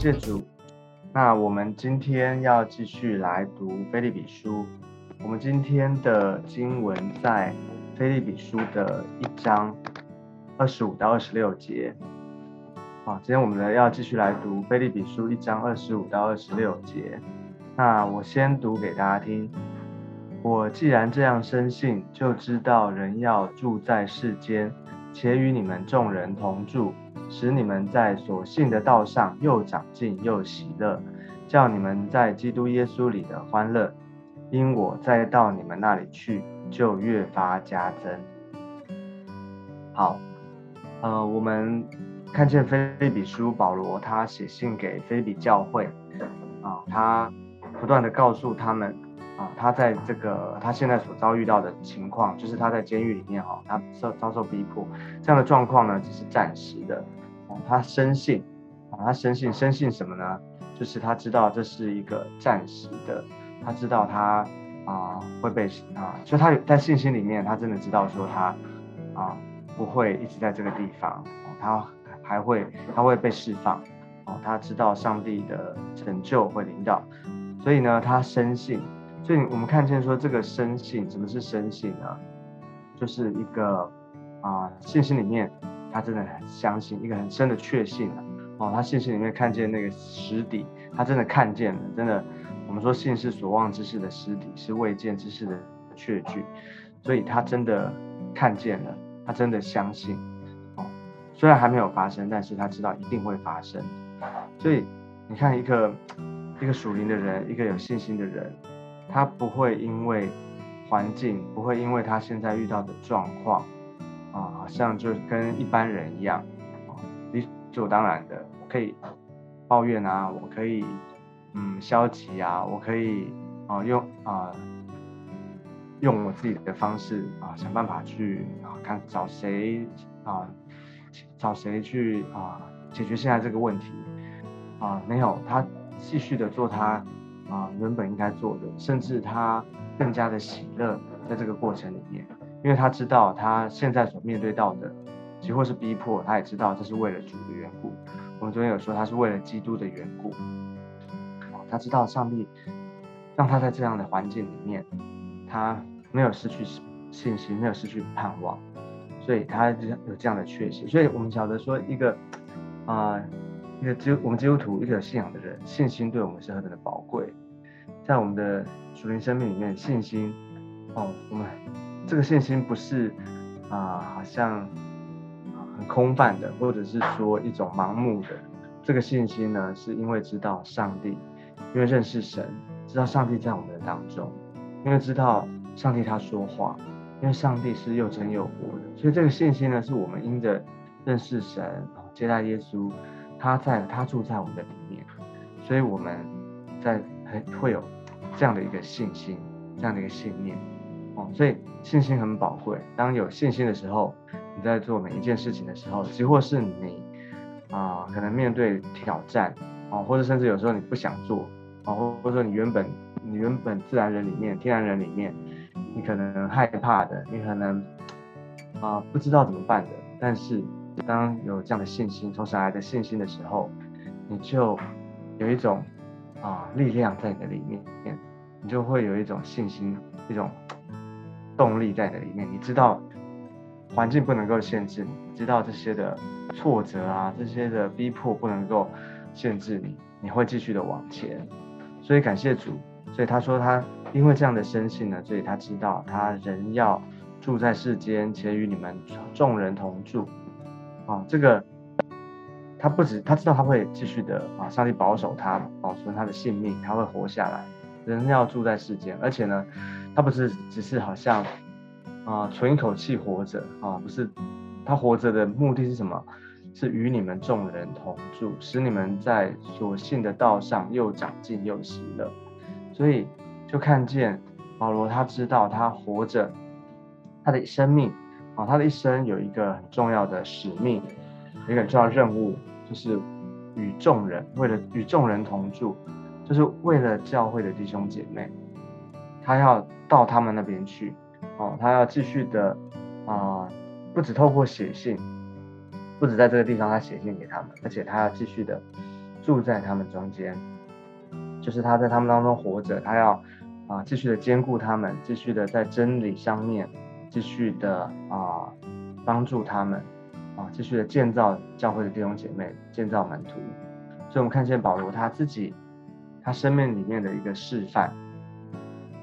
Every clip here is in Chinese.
谢主。那我们今天要继续来读菲利比书。我们今天的经文在菲利比书的一章二十五到二十六节。好，今天我们呢要继续来读菲利比书一章二十五到二十六节。那我先读给大家听。我既然这样深信，就知道人要住在世间，且与你们众人同住。使你们在所信的道上又长进又喜乐，叫你们在基督耶稣里的欢乐，因我再到你们那里去，就越发加增。好，呃，我们看见菲利比书保罗他写信给菲利比教会，啊，他不断的告诉他们，他在这个他现在所遭遇到的情况，就是他在监狱里面哈，他受遭受逼迫，这样的状况呢，只是暂时的。他深信，啊，他深信，深信什么呢？就是他知道这是一个暂时的，他知道他啊会被啊，就他在信心里面，他真的知道说他啊不会一直在这个地方，他还会他会被释放，哦，他知道上帝的拯救会临到，所以呢，他深信，所以我们看见说这个生信，什么是生信呢？就是一个啊信心里面。他真的很相信一个很深的确信啊，哦，他信心里面看见那个实底，他真的看见了，真的，我们说信是所望之事的实底，是未见之事的确据，所以他真的看见了，他真的相信，哦，虽然还没有发生，但是他知道一定会发生，所以你看一个一个属灵的人，一个有信心的人，他不会因为环境，不会因为他现在遇到的状况。啊，好像就跟一般人一样，理所当然的，我可以抱怨啊，我可以嗯消极啊，我可以啊用啊用我自己的方式啊想办法去啊看找谁啊找谁去啊解决现在这个问题啊没有，他继续的做他啊原本应该做的，甚至他更加的喜乐在这个过程里面。因为他知道他现在所面对到的，几乎是逼迫，他也知道这是为了主的缘故。我们昨天有说他是为了基督的缘故，他知道上帝让他在这样的环境里面，他没有失去信心，没有失去盼望，所以他有这样的确信。所以我们晓得说一个啊，一个基我们基督徒一个有信仰的人，信心对我们是何等的宝贵，在我们的属灵生命里面，信心哦，我们。这个信心不是啊，好像很空泛的，或者是说一种盲目的。这个信心呢，是因为知道上帝，因为认识神，知道上帝在我们的当中，因为知道上帝他说话，因为上帝是又真又活的。所以这个信心呢，是我们因着认识神，接待耶稣，他在他住在我们的里面，所以我们在很会有这样的一个信心，这样的一个信念。哦所以信心很宝贵。当有信心的时候，你在做每一件事情的时候，即或是你啊，可能面对挑战啊，或者甚至有时候你不想做啊，或或者说你原本你原本自然人里面、天然人里面，你可能害怕的，你可能啊不知道怎么办的。但是当有这样的信心，从神来的信心的时候，你就有一种啊力量在你的里面，你就会有一种信心，一种。动力在的里面，你知道环境不能够限制你，知道这些的挫折啊，这些的逼迫不能够限制你，你会继续的往前。所以感谢主，所以他说他因为这样的生性呢，所以他知道他人要住在世间，且与你们众人同住。啊，这个他不止他知道他会继续的啊，上帝保守他，保存他的性命，他会活下来。人要住在世间，而且呢。他不是只是好像啊存一口气活着啊，不是他活着的目的是什么？是与你们众人同住，使你们在所信的道上又长进又喜乐。所以就看见保罗，他知道他活着，他的生命啊，他的一生有一个很重要的使命，一个很重要的任务，就是与众人为了与众人同住，就是为了教会的弟兄姐妹。他要到他们那边去，哦，他要继续的啊，不止透过写信，不止在这个地方他写信给他们，而且他要继续的住在他们中间，就是他在他们当中活着，他要啊继续的兼顾他们，继续的在真理上面，继续的啊帮助他们，啊继续的建造教会的弟兄姐妹，建造门徒。所以，我们看见保罗他自己，他生命里面的一个示范，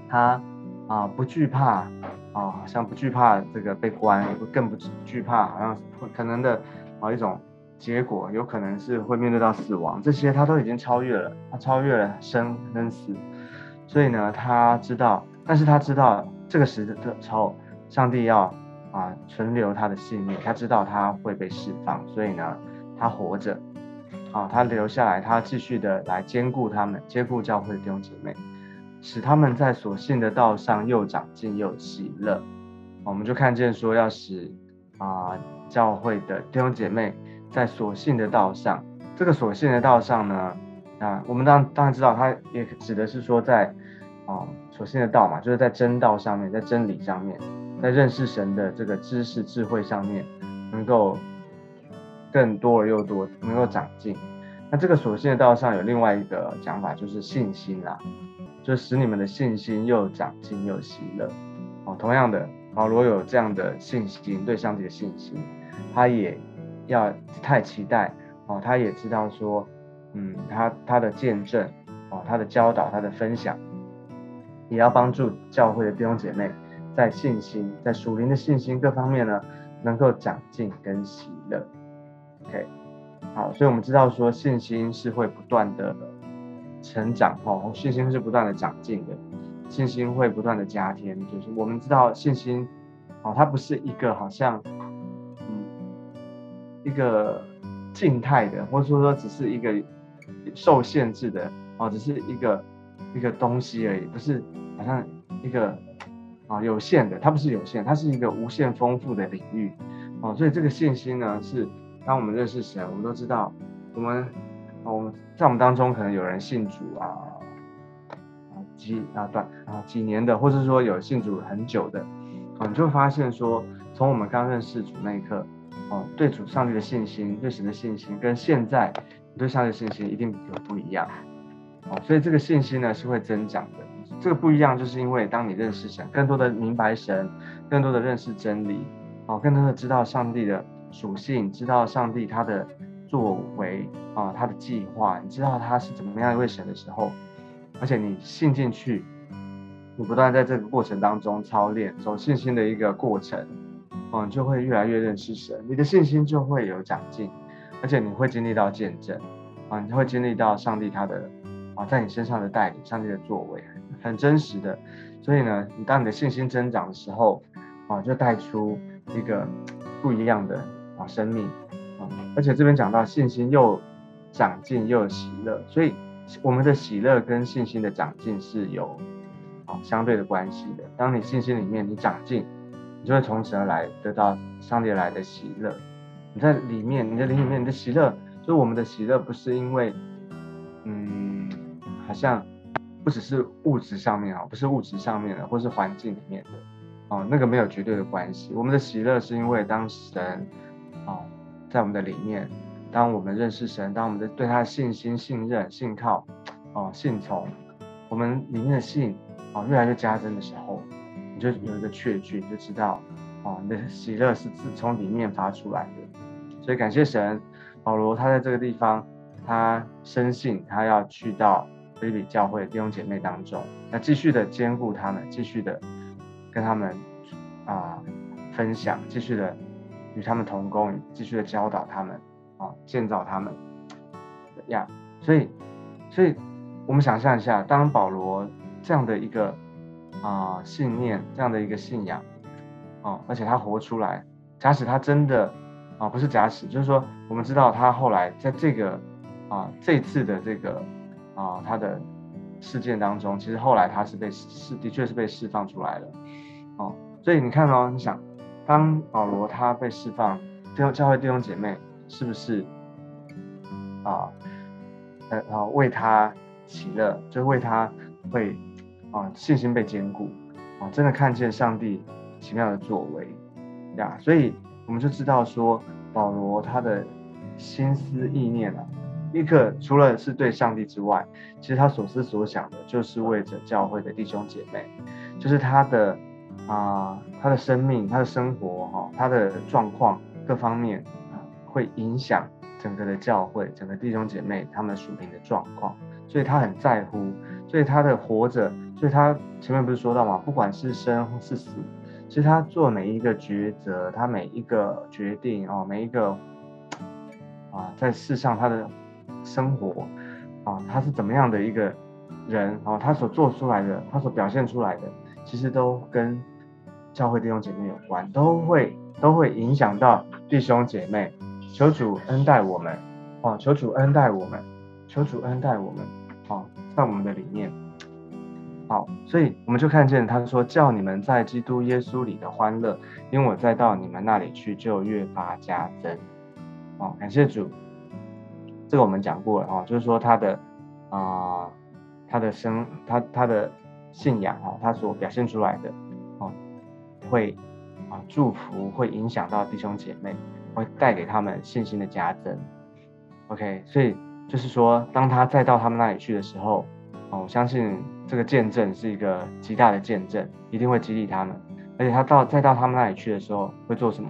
他啊不惧怕啊，好像不惧怕这个被关，也不更不惧怕，好像可能的啊一种结果，有可能是会面对到死亡，这些他都已经超越了，他超越了生跟死，所以呢，他知道，但是他知道这个时的时候，上帝要啊存留他的性命，他知道他会被释放，所以呢，他活着。啊，他留下来，他继续的来兼顾他们，兼顾教会的弟兄姐妹，使他们在所信的道上又长进又喜乐。我们就看见说，要使啊教会的弟兄姐妹在所信的道上，这个所信的道上呢，啊，我们当当然知道，它也指的是说在啊所信的道嘛，就是在真道上面，在真理上面，在认识神的这个知识智慧上面，能够。更多而又多，能够长进。那这个所信的道上有另外一个讲法，就是信心啦，就使你们的信心又长进又喜乐。哦，同样的，保罗有这样的信心，对上帝的信心，他也要太期待哦，他也知道说，嗯，他他的见证哦，他的教导，他的分享，也要帮助教会的弟兄姐妹在信心，在属灵的信心各方面呢，能够长进跟喜乐。OK，好，所以我们知道说信心是会不断的成长哦，信心是不断的长进的，信心会不断的加添。就是我们知道信心哦，它不是一个好像嗯一个静态的，或者说说只是一个受限制的哦，只是一个一个东西而已，不是好像一个啊有限的，它不是有限，它是一个无限丰富的领域哦，所以这个信心呢是。当我们认识神，我们都知道，我们，我们在我们当中可能有人信主啊，啊几啊短啊几年的，或者说有信主很久的，啊，你就会发现说，从我们刚认识主那一刻，哦，对主上帝的信心，对神的信心，跟现在你对上帝的信心一定有不一样，哦，所以这个信心呢是会增长的。这个不一样，就是因为当你认识神，更多的明白神，更多的认识真理，哦，更多的知道上帝的。属性，知道上帝他的作为啊，他的计划，你知道他是怎么样一位神的时候，而且你信进去，你不断在这个过程当中操练走信心的一个过程，嗯，就会越来越认识神，你的信心就会有长进，而且你会经历到见证啊，你会经历到上帝他的啊在你身上的带领，上帝的作为很真实的，所以呢，你当你的信心增长的时候啊，就带出一个不一样的。啊，生命啊，而且这边讲到信心又长进又有喜乐，所以我们的喜乐跟信心的长进是有啊相对的关系的。当你信心里面你长进，你就会从神而来得到上帝来的喜乐。你在里面，你的灵里面，你的喜乐，就是我们的喜乐不是因为，嗯，好像不只是物质上面啊，不是物质上面的，或是环境里面的，哦，那个没有绝对的关系。我们的喜乐是因为当神。哦，在我们的里面，当我们认识神，当我们的对他的信心、信任、信靠，哦，信从，我们里面的信，哦，越来越加增的时候，你就有一个确据，你就知道，哦，你的喜乐是自从里面发出来的。所以感谢神，保罗他在这个地方，他深信他要去到菲利比教会弟兄姐妹当中，那继续的兼顾他们，继续的跟他们啊分享，继续的。与他们同工，继续的教导他们，啊，建造他们，呀，所以，所以，我们想象一下，当保罗这样的一个啊信念，这样的一个信仰，啊，而且他活出来，假使他真的啊，不是假使，就是说，我们知道他后来在这个啊这次的这个啊他的事件当中，其实后来他是被是的确是被释放出来了，哦，所以你看哦，你想。当保罗他被释放，弟兄教会弟兄姐妹是不是啊？呃，然后为他喜乐，就为他会啊信心被坚固啊，真的看见上帝奇妙的作为呀，所以我们就知道说保罗他的心思意念啊，立刻除了是对上帝之外，其实他所思所想的就是为着教会的弟兄姐妹，就是他的啊，他的生命、他的生活哈，他的状况各方面会影响整个的教会、整个弟兄姐妹他们属灵的状况，所以他很在乎，所以他的活着，所以他前面不是说到嘛？不管是生是死，其实他做每一个抉择，他每一个决定哦，每一个啊，在世上他的。生活，啊，他是怎么样的一个人？哦，他所做出来的，他所表现出来的，其实都跟教会弟兄姐妹有关，都会都会影响到弟兄姐妹。求主恩待我们，哦，求主恩待我们，求主恩待我们，哦，在我们的里面，好，所以我们就看见他说，叫你们在基督耶稣里的欢乐，因为我再到你们那里去，就越发加增。哦，感谢主。这个我们讲过了哈，就是说他的啊，他的生，他他的信仰哈，他所表现出来的哦，会啊祝福，会影响到弟兄姐妹，会带给他们信心的加增。OK，所以就是说，当他再到他们那里去的时候，哦，我相信这个见证是一个极大的见证，一定会激励他们。而且他到再到他们那里去的时候，会做什么？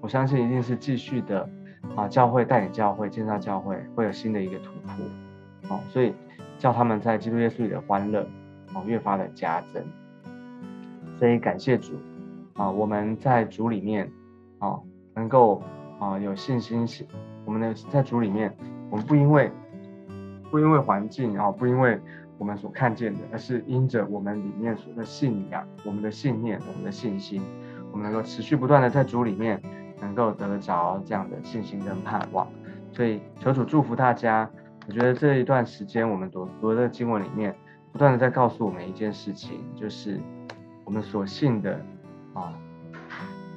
我相信一定是继续的。啊，教会带领教会建造教会，会有新的一个突破，哦，所以叫他们在基督耶稣里的欢乐，哦，越发的加增。所以感谢主，啊，我们在主里面，啊，能够啊有信心，我们的在主里面，我们不因为不因为环境啊，不因为我们所看见的，而是因着我们里面所的信仰、我们的信念、我们的信心，我们能够持续不断的在主里面。能够得着这样的信心跟盼望，所以求主祝福大家。我觉得这一段时间我们读读的经文里面，不断的在告诉我们一件事情，就是我们所信的啊，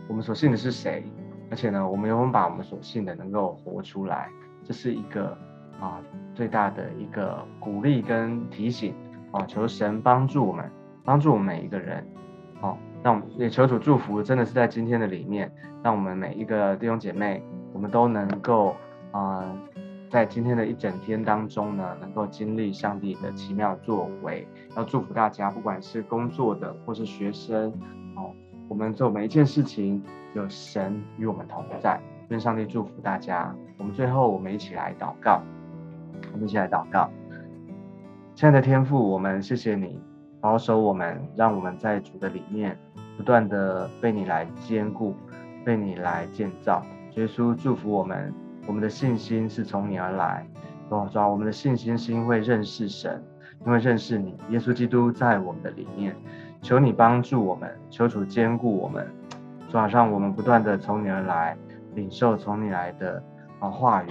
我们所信的是谁？而且呢，我们有没有把我们所信的能够活出来？这是一个啊最大的一个鼓励跟提醒啊，求神帮助我们，帮助我们每一个人。好，那我们也求主祝福，真的是在今天的里面。让我们每一个弟兄姐妹，我们都能够啊，在今天的一整天当中呢，能够经历上帝的奇妙作为。要祝福大家，不管是工作的或是学生，哦，我们做每一件事情，有神与我们同在。愿上帝祝福大家。我们最后，我们一起来祷告。我们一起来祷告。亲爱的天父，我们谢谢你保守我们，让我们在主的里面不断的被你来兼顾。被你来建造，耶稣祝福我们，我们的信心是从你而来。主啊，我们的信心是因为认识神，因为认识你，耶稣基督在我们的里面。求你帮助我们，求主兼顾我们。主啊，让我们不断的从你而来，领受从你来的啊话语。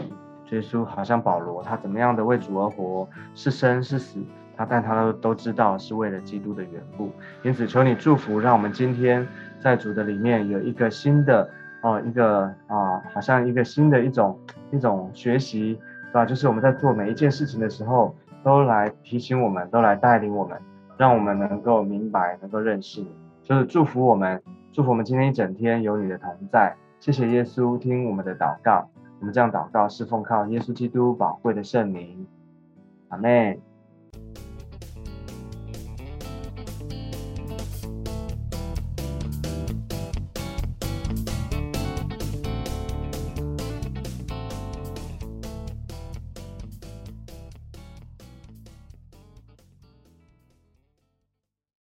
耶稣好像保罗，他怎么样的为主而活，是生是死，他但他都都知道是为了基督的缘故。因此，求你祝福，让我们今天。在主的里面有一个新的哦，一个啊，好像一个新的一种一种学习，是吧？就是我们在做每一件事情的时候，都来提醒我们，都来带领我们，让我们能够明白，能够认识你。就是祝福我们，祝福我们今天一整天有你的同在。谢谢耶稣，听我们的祷告。我们这样祷告是奉靠耶稣基督宝贵的圣名。阿妹。